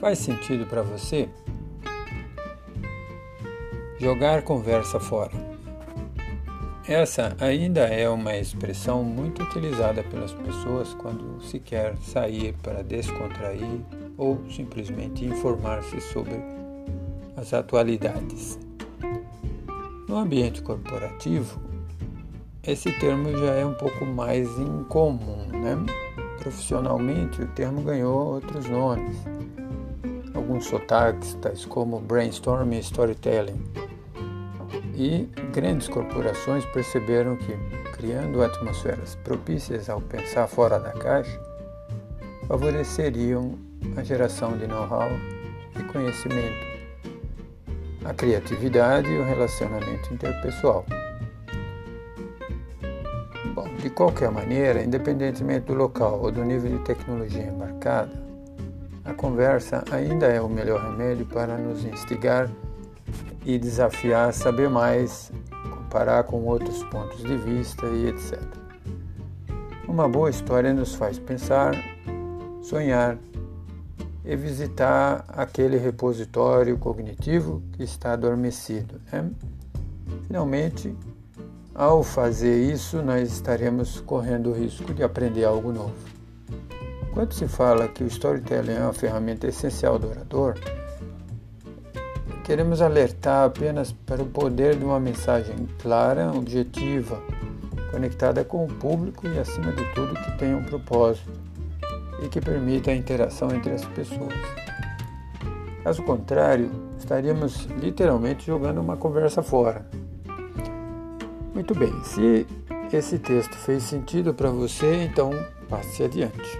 Faz sentido para você? Jogar conversa fora. Essa ainda é uma expressão muito utilizada pelas pessoas quando se quer sair para descontrair ou simplesmente informar-se sobre as atualidades. No ambiente corporativo, esse termo já é um pouco mais incomum, né? Profissionalmente, o termo ganhou outros nomes, alguns sotaques, tais como brainstorming e storytelling. E grandes corporações perceberam que, criando atmosferas propícias ao pensar fora da caixa, favoreceriam a geração de know-how e conhecimento, a criatividade e o relacionamento interpessoal. Bom, de qualquer maneira, independentemente do local ou do nível de tecnologia embarcada, a conversa ainda é o melhor remédio para nos instigar e desafiar a saber mais, comparar com outros pontos de vista e etc. Uma boa história nos faz pensar, sonhar e visitar aquele repositório cognitivo que está adormecido. Né? Finalmente, ao fazer isso, nós estaremos correndo o risco de aprender algo novo. Quando se fala que o storytelling é uma ferramenta essencial do orador, queremos alertar apenas para o poder de uma mensagem clara, objetiva, conectada com o público e, acima de tudo, que tenha um propósito e que permita a interação entre as pessoas. Caso contrário, estaríamos literalmente jogando uma conversa fora. Muito bem, se esse texto fez sentido para você, então passe adiante.